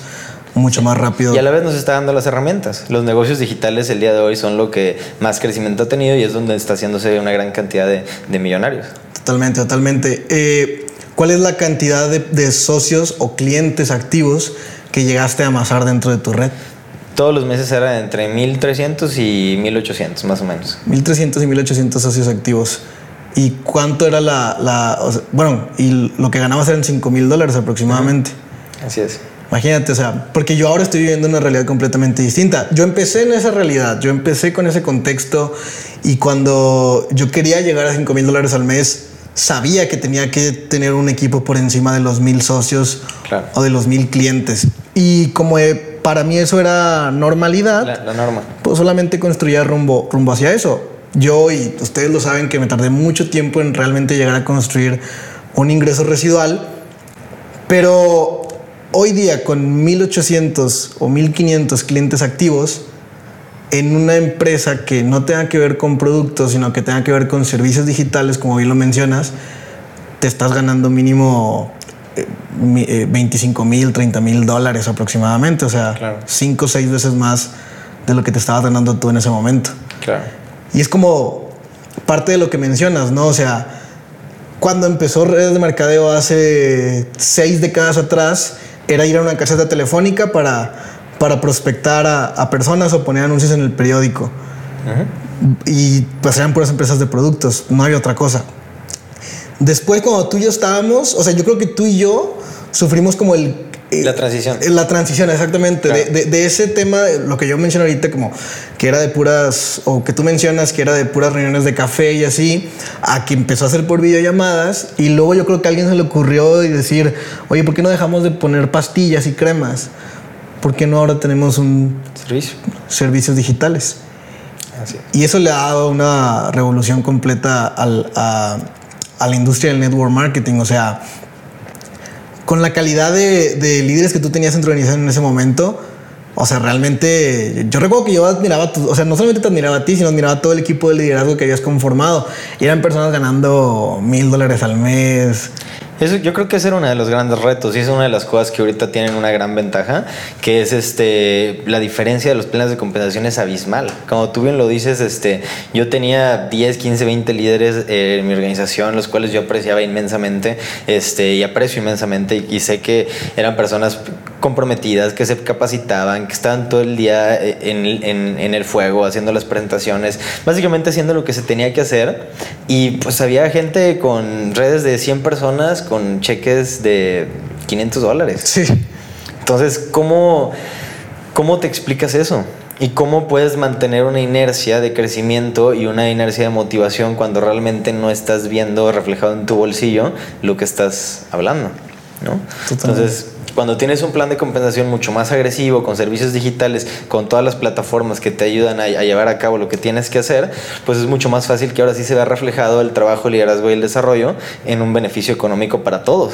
mucho más rápido. Y a la vez nos está dando las herramientas. Los negocios digitales el día de hoy son lo que más crecimiento ha tenido y es donde está haciéndose una gran cantidad de, de millonarios. Totalmente, totalmente. Eh, ¿Cuál es la cantidad de, de socios o clientes activos que llegaste a amasar dentro de tu red? Todos los meses era entre 1300 y 1800 más o menos. 1300 y 1800 socios activos. ¿Y cuánto era la... la- o sea, bueno, y lo que ganabas eran 5 mil dólares aproximadamente. Así es. Imagínate, o sea, porque yo ahora estoy viviendo una realidad completamente distinta. Yo empecé en esa realidad, yo empecé con ese contexto y cuando yo quería llegar a 5 mil dólares al mes, sabía que tenía que tener un equipo por encima de los mil socios Claro. o de los mil clientes. Y como eh, para mí eso era normalidad, La, la norma. pues solamente construía rumbo, rumbo hacia eso. Yo, y ustedes lo saben, que me tardé mucho tiempo en realmente llegar a construir un ingreso residual, pero hoy día con 1800 o 1500 clientes activos, en una empresa que no tenga que ver con productos, sino que tenga que ver con servicios digitales, como bien lo mencionas, te estás ganando mínimo 25 mil, 30 mil dólares aproximadamente. O sea, Claro. cinco o seis veces más de lo que te estabas ganando tú en ese momento. Claro. Y es como parte de lo que mencionas, ¿no? O sea, cuando empezó redes de mercadeo hace seis décadas atrás, era ir a una caseta telefónica para, para prospectar a, a personas o poner anuncios en el periódico. Y pues eran puras empresas de productos, no había otra cosa. Después, cuando tú y yo estábamos, o sea, yo creo que tú y yo sufrimos como el... eh, La transición. La transición, exactamente. Claro. De, de- de ese tema, lo que yo menciono ahorita, como que era de puras, o que tú mencionas que era de puras reuniones de café y así, a que empezó a hacer por videollamadas. Y luego yo creo que a alguien se le ocurrió y decir, oye, ¿por qué no dejamos de poner pastillas y cremas? ¿Por qué no ahora tenemos un Servicio. servicios digitales? Así es. Y eso le ha dado una revolución completa al- a, a la industria del network marketing. O sea, con la calidad de, de líderes que tú tenías en tu organización en ese momento, o sea, realmente yo recuerdo que yo admiraba, tu- o sea, no solamente te admiraba a ti, sino admiraba a todo el equipo de liderazgo que habías conformado. Eran personas ganando mil dólares al mes. Eso, yo creo que ese era uno de los grandes retos y es una de las cosas que ahorita tienen una gran ventaja, que es este la diferencia de los planes de compensación es abismal. Como tú bien lo dices, este, yo tenía 10, 15, 20 líderes eh, en mi organización, los cuales yo apreciaba inmensamente este, y aprecio inmensamente y, y sé que eran personas comprometidas, que se capacitaban, que estaban todo el día eh, en, en- en el fuego haciendo las presentaciones, básicamente haciendo lo que se tenía que hacer. Y pues había gente con redes de 100 personas con cheques de 500 dólares. Sí. Entonces, ¿cómo, ¿cómo te explicas eso? ¿Y cómo puedes mantener una inercia de crecimiento y una inercia de motivación cuando realmente no estás viendo reflejado en tu bolsillo lo que estás hablando? ¿No? Totalmente. Entonces, cuando tienes un plan de compensación mucho más agresivo, con servicios digitales, con todas las plataformas que te ayudan a, a llevar a cabo lo que tienes que hacer, pues es mucho más fácil que ahora sí se vea reflejado el trabajo, el liderazgo y el desarrollo en un beneficio económico para todos.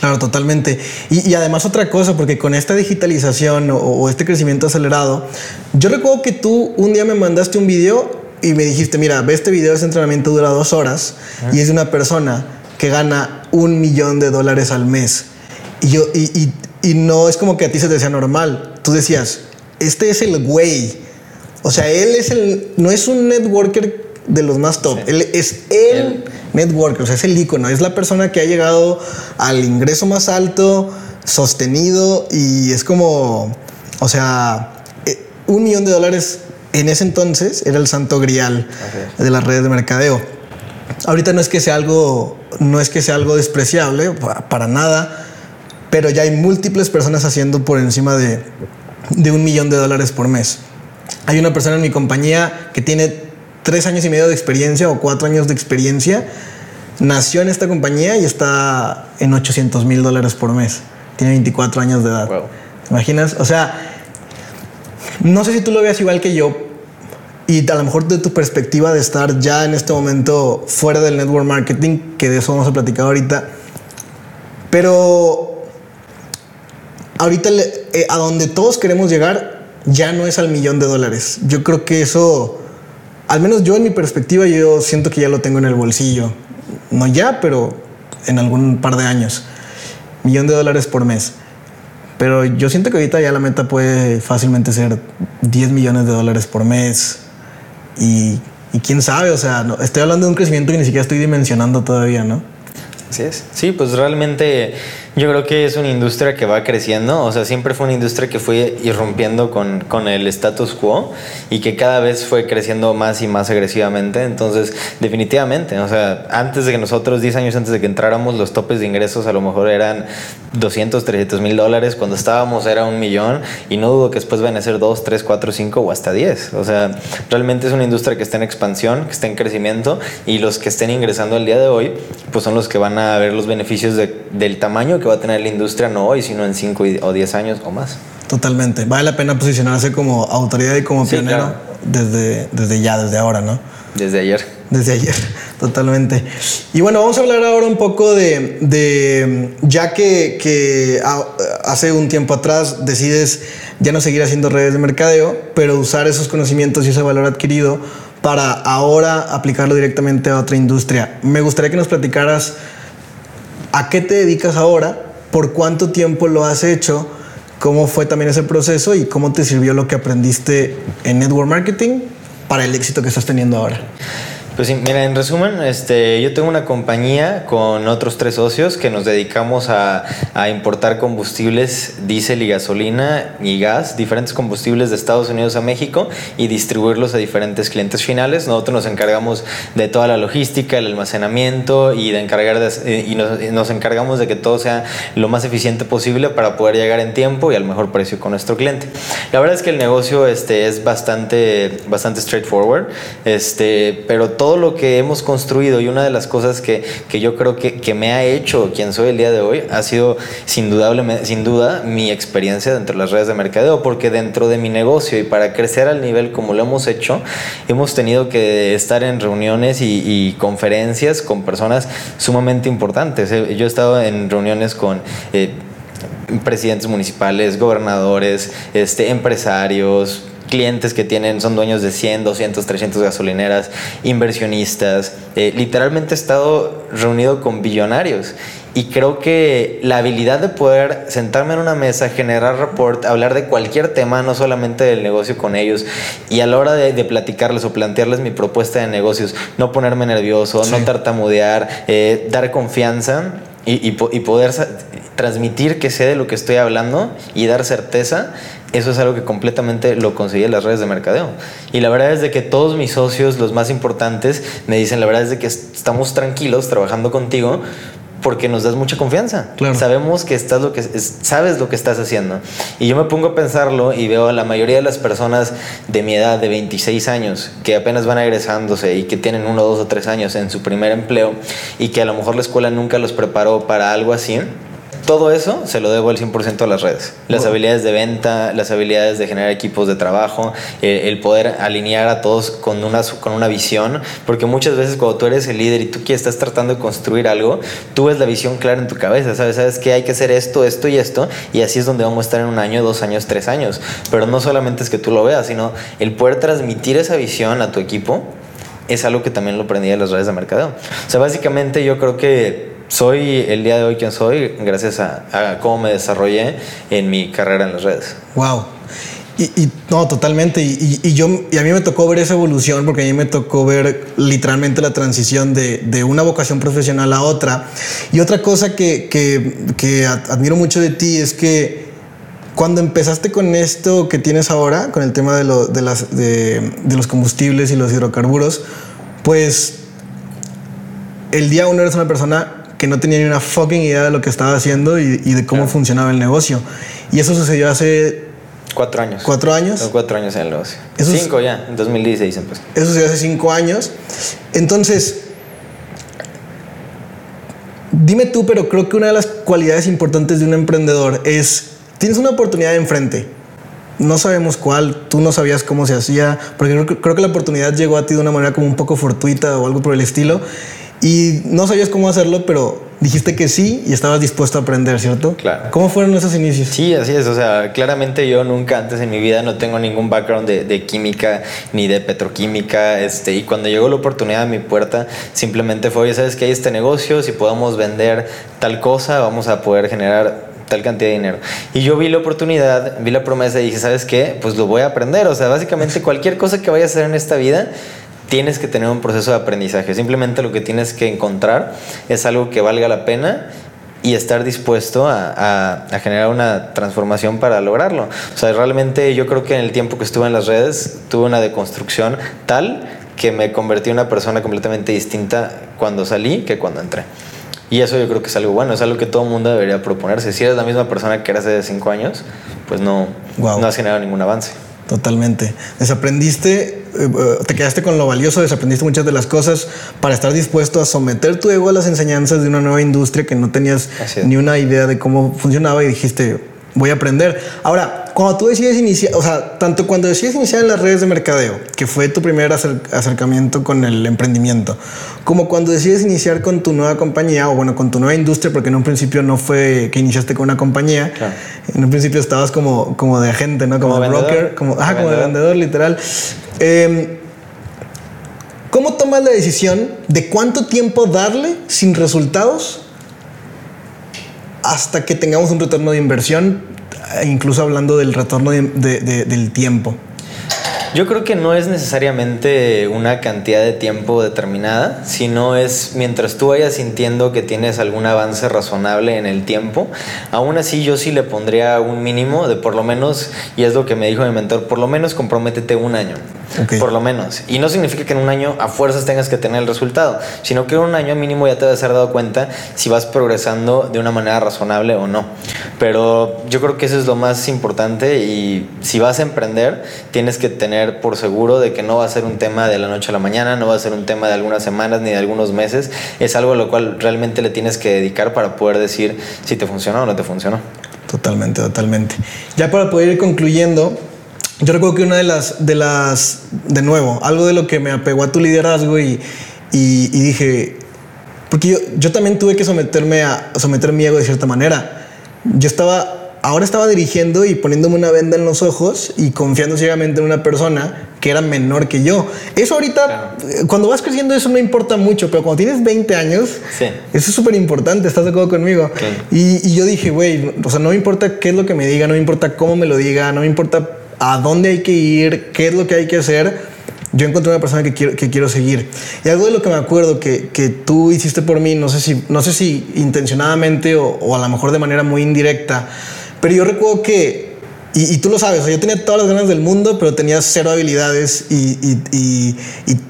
Claro, totalmente. Y, y además otra cosa, porque con esta digitalización o, o este crecimiento acelerado, yo recuerdo que tú un día me mandaste un video y me dijiste, mira, ve este video, ese entrenamiento dura dos horas y es de una persona que gana un millón de dólares al mes. Y yo, y, y- y no es como que a ti se te decía normal. Tú decías, este es el güey. O sea, él es el, no es un networker de los más top. Él es el, networker, o sea, es el icono, es la persona que ha llegado al ingreso más alto, sostenido y es como, o sea, eh, un millón de dólares en ese entonces era el santo grial de las redes de mercadeo. Ahorita no es que sea algo, no es que sea algo despreciable, para nada, pero ya hay múltiples personas haciendo por encima de, de un millón de dólares por mes. Hay una persona en mi compañía que tiene tres años y medio de experiencia o cuatro años de experiencia. Nació en esta compañía y está en 800 mil dólares por mes. Tiene 24 años de edad. imaginas? O sea, no sé si tú lo veas igual que yo, y a lo mejor de tu perspectiva de estar ya en este momento fuera del network marketing, que de eso vamos a platicar ahorita, pero ahorita eh, a donde todos queremos llegar ya no es al millón de dólares. Yo creo que eso, al menos yo en mi perspectiva, yo siento que ya lo tengo en el bolsillo. No ya, pero en algún par de años. Millón de dólares por mes. Pero yo siento que ahorita ya la meta puede fácilmente ser 10 millones de dólares por mes. Y, y quién sabe, o sea, estoy hablando de un crecimiento que ni siquiera estoy dimensionando todavía, ¿no? Así es. Sí, pues realmente yo creo que es una industria que va creciendo, o sea, siempre fue una industria que fue irrumpiendo con, con el status quo y que cada vez fue creciendo más y más agresivamente, entonces definitivamente, o sea, antes de que nosotros, 10 años antes de que entráramos, los topes de ingresos a lo mejor eran 200, 300 mil dólares, cuando estábamos era un millón y no dudo que después van a ser 2, 3, 4, 5 o hasta 10, o sea, realmente es una industria que está en expansión, que está en crecimiento y los que estén ingresando al día de hoy, pues son los que van a ver los beneficios de, del tamaño que va a tener la industria no hoy, sino en 5 o 10 años o más. Totalmente. Vale la pena posicionarse como autoridad y como pionero desde, desde ya, desde ahora, ¿no? Desde ayer. Desde ayer, totalmente. Y bueno, vamos a hablar ahora un poco de, de ya que, que hace un tiempo atrás decides ya no seguir haciendo redes de mercadeo, pero usar esos conocimientos y ese valor adquirido para ahora aplicarlo directamente a otra industria. Me gustaría que nos platicaras a qué te dedicas ahora, por cuánto tiempo lo has hecho, cómo fue también ese proceso y cómo te sirvió lo que aprendiste en network marketing para el éxito que estás teniendo ahora. Pues sí, mira, en resumen, este, yo tengo una compañía con otros tres socios que nos dedicamos a, importar combustibles, diésel y gasolina y gas, diferentes combustibles de Estados Unidos a México y distribuirlos a diferentes clientes finales. Nosotros nos encargamos de toda la logística, el almacenamiento y de encargar de, eh, y nos, nos encargamos de que todo sea lo más eficiente posible para poder llegar en tiempo y al mejor precio con nuestro cliente. La verdad es que el negocio este, es bastante, bastante straightforward, este, pero todo todo lo que hemos construido y una de las cosas que, que yo creo que, que, me ha hecho quien soy el día de hoy ha sido sin, sin duda mi experiencia dentro de las redes de mercadeo, porque dentro de mi negocio y para crecer al nivel como lo hemos hecho, hemos tenido que estar en reuniones y, conferencias con personas sumamente importantes. Yo he estado en reuniones con... Eh, presidentes municipales, gobernadores, este, empresarios, clientes que tienen, son dueños de 100, 200, 300 gasolineras, inversionistas. Eh, literalmente he estado reunido con billonarios y creo que la habilidad de poder sentarme en una mesa, generar report, hablar de cualquier tema, no solamente del negocio con ellos, y a la hora de, platicarles o plantearles mi propuesta de negocios, no ponerme nervioso, no tartamudear, eh, dar confianza y, y poder transmitir que sé de lo que estoy hablando y dar certeza, eso es algo que completamente lo conseguí en las redes de mercadeo. Y la verdad es de que todos mis socios, los más importantes, me dicen, la verdad es de que estamos tranquilos trabajando contigo porque nos das mucha confianza. Sabemos que estás lo que sabes lo que estás haciendo. Y yo me pongo a pensarlo y veo a la mayoría de las personas de mi edad de 26 años que apenas van egresándose y que tienen uno, dos o tres años en su primer empleo y que a lo mejor la escuela nunca los preparó para algo así todo eso se lo debo al 100% a las redes. Las habilidades de venta, las habilidades de generar equipos de trabajo, el, poder alinear a todos con una, con una visión, porque muchas veces cuando tú eres el líder y tú que estás tratando de construir algo, tú ves la visión clara en tu cabeza, ¿sabes? Sabes que hay que hacer esto, esto y esto, y así es donde vamos a estar en un año, dos años, tres años. Pero no solamente es que tú lo veas, sino el poder transmitir esa visión a tu equipo es algo que también lo aprendí de las redes de mercadeo. O sea, básicamente yo creo que soy el día de hoy quien soy gracias a, cómo me desarrollé en mi carrera en las redes. Wow. Y, no, totalmente. Y, yo, y a mí me tocó ver esa evolución porque a mí me tocó ver literalmente la transición de, de una vocación profesional a otra. Y otra cosa que, que, que admiro mucho de ti es que cuando empezaste con esto que tienes ahora, con el tema de, lo, de los combustibles y los hidrocarburos, pues el día uno eres una persona que no tenía ni una fucking idea de lo que estaba haciendo y, y de cómo Claro. funcionaba el negocio. Y eso sucedió hace Cuatro años. cuatro años. Cuatro años en el negocio. Eso Cinco ya, en 2016 empezó. Eso sucedió hace cinco años. Entonces, dime tú, pero creo que una de las cualidades importantes de un emprendedor es, tienes una oportunidad enfrente. No sabemos cuál, tú no sabías cómo se hacía, porque creo, que- creo que la oportunidad llegó a ti de una manera como un poco fortuita o algo por el estilo, y no sabías cómo hacerlo, pero dijiste que sí y estabas dispuesto a aprender, ¿cierto? Claro. ¿Cómo fueron esos inicios? Sí, así es. O sea, claramente yo nunca antes en mi vida no tengo ningún background de, de química ni de petroquímica. Este, y cuando llegó la oportunidad a mi puerta, simplemente fue, ¿sabes que hay este negocio? Si podemos vender tal cosa, vamos a poder generar tal cantidad de dinero. Y yo vi la oportunidad, vi la promesa y dije, ¿sabes qué? Pues lo voy a aprender. O sea, básicamente cualquier cosa que vayas a hacer en esta vida, tienes que tener un proceso de aprendizaje. Simplemente lo que tienes que encontrar es algo que valga la pena y estar dispuesto a, a- a generar una transformación para lograrlo. O sea, realmente yo creo que en el tiempo que estuve en las redes tuve una deconstrucción tal que me convertí en una persona completamente distinta cuando salí que cuando entré. Y eso yo creo que es algo bueno, es algo que todo el mundo debería proponerse. Si eres la misma persona que eras hace cinco años, pues no, Guau. no has generado ningún avance. Totalmente. Desaprendiste, eh, eh, te quedaste con lo valioso, desaprendiste muchas de las cosas para estar dispuesto a someter tu ego a las enseñanzas de una nueva industria que no tenías ni una idea de cómo funcionaba y dijiste, voy a aprender. Ahora, cuando tú decides iniciar, o sea, tanto cuando decides iniciar en las redes de mercadeo, que fue tu primer acer- acercamiento con el emprendimiento, como cuando decides iniciar con tu nueva compañía o bueno, con tu nueva industria, porque en un principio no fue que iniciaste con una compañía, Claro. en un principio estabas como, como de agente, ¿no? Como, Como de vendedor. broker, como, Como como de vendedor. vendedor, literal. Eh, ¿Cómo tomas la decisión de cuánto tiempo darle sin resultados hasta que tengamos un retorno de inversión, e incluso hablando del retorno de- del tiempo? Yo creo que no es necesariamente una cantidad de tiempo determinada, sino es mientras tú vayas sintiendo que tienes algún avance razonable en el tiempo. Aún así, yo sí le pondría un mínimo de por lo menos, y es lo que me dijo mi mentor, por lo menos comprométete un año. Por lo menos. Y no significa que en un año a fuerzas tengas que tener el resultado, sino que en un año mínimo ya te debes haber dado cuenta si vas progresando de una manera razonable o no. Pero yo creo que eso es lo más importante y si vas a emprender, tienes que tener por seguro de que no va a ser un tema de la noche a la mañana, no va a ser un tema de algunas semanas ni de algunos meses. Es algo a lo cual realmente le tienes que dedicar para poder decir si te funcionó o no te funcionó. Totalmente, totalmente. Ya para poder ir concluyendo, yo recuerdo que una de las, de las, de nuevo, algo de lo que me apegó a tu liderazgo y, y, y dije, porque yo, yo también tuve que someterme a someter mi ego de cierta manera. Yo estaba, ahora estaba dirigiendo y poniéndome una venda en los ojos y confiando ciegamente en una persona que era menor que yo. Eso ahorita, eh, cuando vas creciendo, eso no importa mucho, pero cuando tienes 20 años, Sí. eso es súper importante, ¿estás de acuerdo conmigo? Y, y yo dije, güey, o sea, no me importa qué es lo que me diga, no me importa cómo me lo diga, no me importa a dónde hay que ir, qué es lo que hay que hacer. Yo encontré una persona que quiero, que quiero seguir. Y algo de lo que me acuerdo que, que tú hiciste por mí, no sé si, no sé si intencionadamente o, o a lo mejor de manera muy indirecta, pero yo recuerdo que, y, y tú lo sabes, yo tenía todas las ganas del mundo, pero tenía cero habilidades y, y-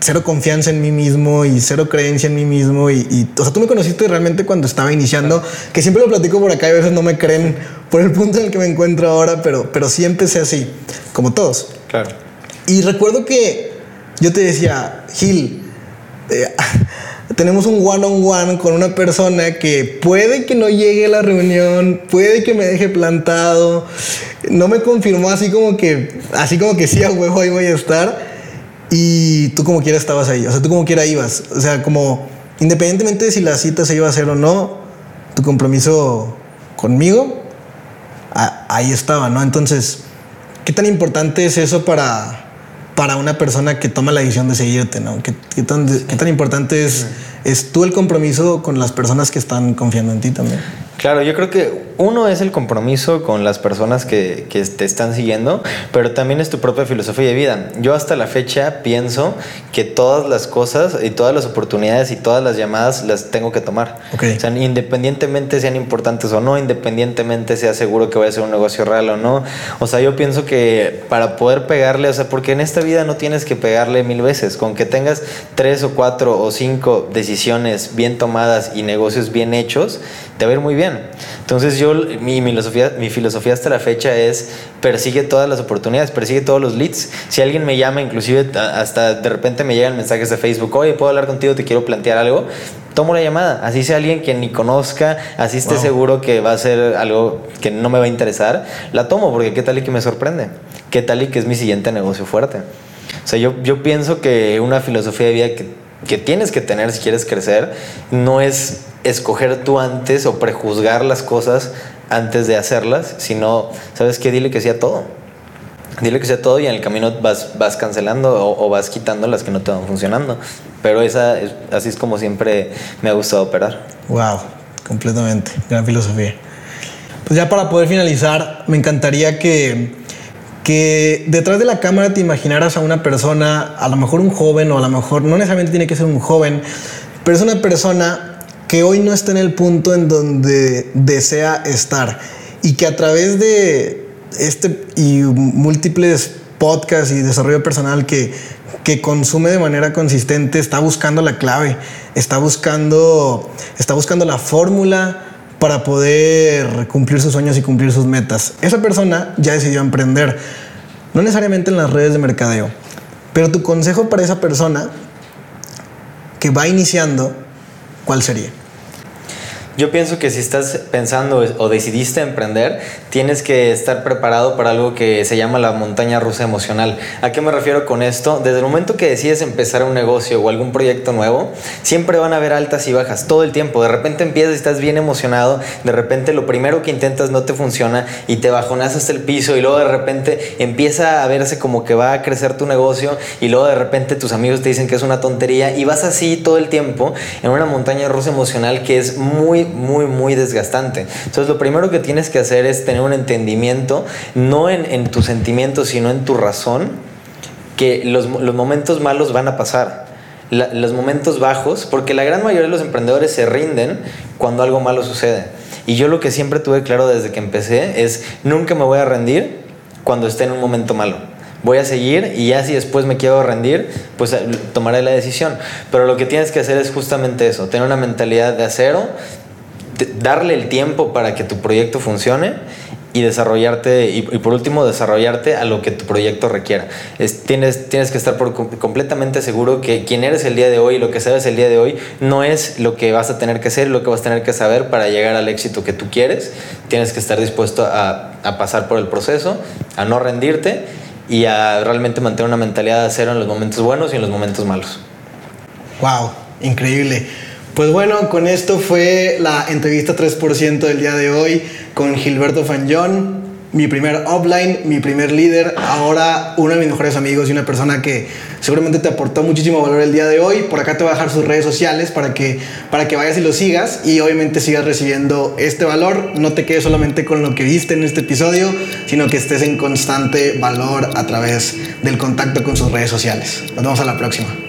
cero confianza en mí mismo y cero creencia en mí mismo. Y, y, o sea, tú me conociste realmente cuando estaba iniciando, que siempre lo platico por acá y a veces no me creen por el punto en el que me encuentro ahora, pero, pero sí empecé así, como todos. Claro. Y recuerdo que yo te decía, Gil, eh, tenemos un one on one con una persona que puede que no llegue a la reunión, puede que me deje plantado. No me confirmó así como que, así como que sí, a huevo ahí voy a estar. Y tú como quiera estabas ahí, o sea, tú como quiera ibas. O sea, como independientemente de si la cita se iba a hacer o no, tu compromiso conmigo, ahí estaba, ¿no? Entonces, ¿qué tan importante es eso para, para una persona que toma la decisión de seguirte, ¿no? ¿Qué, qué tan, qué tan importante es, es tú el compromiso con las personas que están confiando en ti también? Claro, yo creo que uno es el compromiso con las personas que, que, te están siguiendo, pero también es tu propia filosofía de vida. Yo hasta la fecha pienso que todas las cosas y todas las oportunidades y todas las llamadas las tengo que tomar. Okay. O sea, independientemente sean importantes o no, independientemente sea seguro que vaya a ser un negocio real o no. O sea, yo pienso que para poder pegarle, o sea, porque en esta vida no tienes que pegarle mil veces, con que tengas tres o cuatro o cinco decisiones bien tomadas y negocios bien hechos, te va a ir muy bien. Entonces yo, mi, filosofía, mi filosofía hasta la fecha es persigue todas las oportunidades, persigue todos los leads. Si alguien me llama, inclusive hasta de repente me llegan mensajes de Facebook, oye, ¿puedo hablar contigo? Te quiero plantear algo. Tomo la llamada, así sea alguien que ni conozca, así esté seguro que va a ser algo que no me va a interesar, la tomo porque qué tal y que me sorprende, qué tal y que es mi siguiente negocio fuerte. O sea, yo, yo pienso que una filosofía de vida que, que tienes que tener si quieres crecer no es escoger tú antes o prejuzgar las cosas antes de hacerlas, sino, ¿sabes qué? Dile que sea todo. Dile que sea todo y en el camino vas, cancelando o, vas quitando las que no te van funcionando. Pero esa así es como siempre me ha gustado operar. Wow, completamente. Gran filosofía. Pues ya para poder finalizar, me encantaría que, que detrás de la cámara te imaginaras a una persona, a lo mejor un joven o a lo mejor no necesariamente tiene que ser un joven, pero es una persona que hoy no está en el punto en donde desea estar y que a través de este y múltiples podcasts y desarrollo personal que, que consume de manera consistente está buscando la clave, está buscando, está buscando la fórmula para poder cumplir sus sueños y cumplir sus metas. Esa persona ya decidió emprender, no necesariamente en las redes de mercadeo, pero tu consejo para esa persona que va iniciando ¿cuál sería? Yo pienso que si estás pensando o decidiste emprender, tienes que estar preparado para algo que se llama la montaña rusa emocional. ¿A qué me refiero con esto? Desde el momento que decides empezar un negocio o algún proyecto nuevo, siempre van a haber altas y bajas todo el tiempo. De repente empiezas y estás bien emocionado, de repente lo primero que intentas no te funciona y te bajonas hasta el piso y luego de repente empieza a verse como que va a crecer tu negocio y luego de repente tus amigos te dicen que es una tontería y vas así todo el tiempo en una montaña rusa emocional que es muy muy, muy desgastante. Entonces lo primero que tienes que hacer es tener un entendimiento, no en, en tus sentimientos, sino en tu razón, que los, los momentos malos van a pasar. los momentos bajos, porque la gran mayoría de los emprendedores se rinden cuando algo malo sucede. Y yo lo que siempre tuve claro desde que empecé es, nunca me voy a rendir cuando esté en un momento malo voy a seguir y ya si después me quiero rendir, pues eh, tomaré la decisión. Pero lo que tienes que hacer es justamente eso, tener una mentalidad de acero, darle el tiempo para que tu proyecto funcione y desarrollarte, y, por último, desarrollarte a lo que tu proyecto requiera. tienes, tienes que estar por, completamente seguro que quien eres el día de hoy lo que sabes el día de hoy no es lo que vas a tener que hacer, lo que vas a tener que saber para llegar al éxito que tú quieres. Tienes que estar dispuesto a, a pasar por el proceso, a no rendirte y a realmente mantener una mentalidad de acero en los momentos buenos y en los momentos malos. ¡Wow! Increíble. Pues bueno, con esto fue la entrevista 3% del día de hoy con Gilberto Fanjón, mi primer offline, mi primer líder, ahora uno de mis mejores amigos y una persona que seguramente te aportó muchísimo valor el día de hoy. Por acá te voy a dejar sus redes sociales para que, para que vayas y lo sigas y obviamente sigas recibiendo este valor. No te quedes solamente con lo que viste en este episodio, sino que estés en constante valor a través del contacto con sus redes sociales. Nos vemos a la próxima.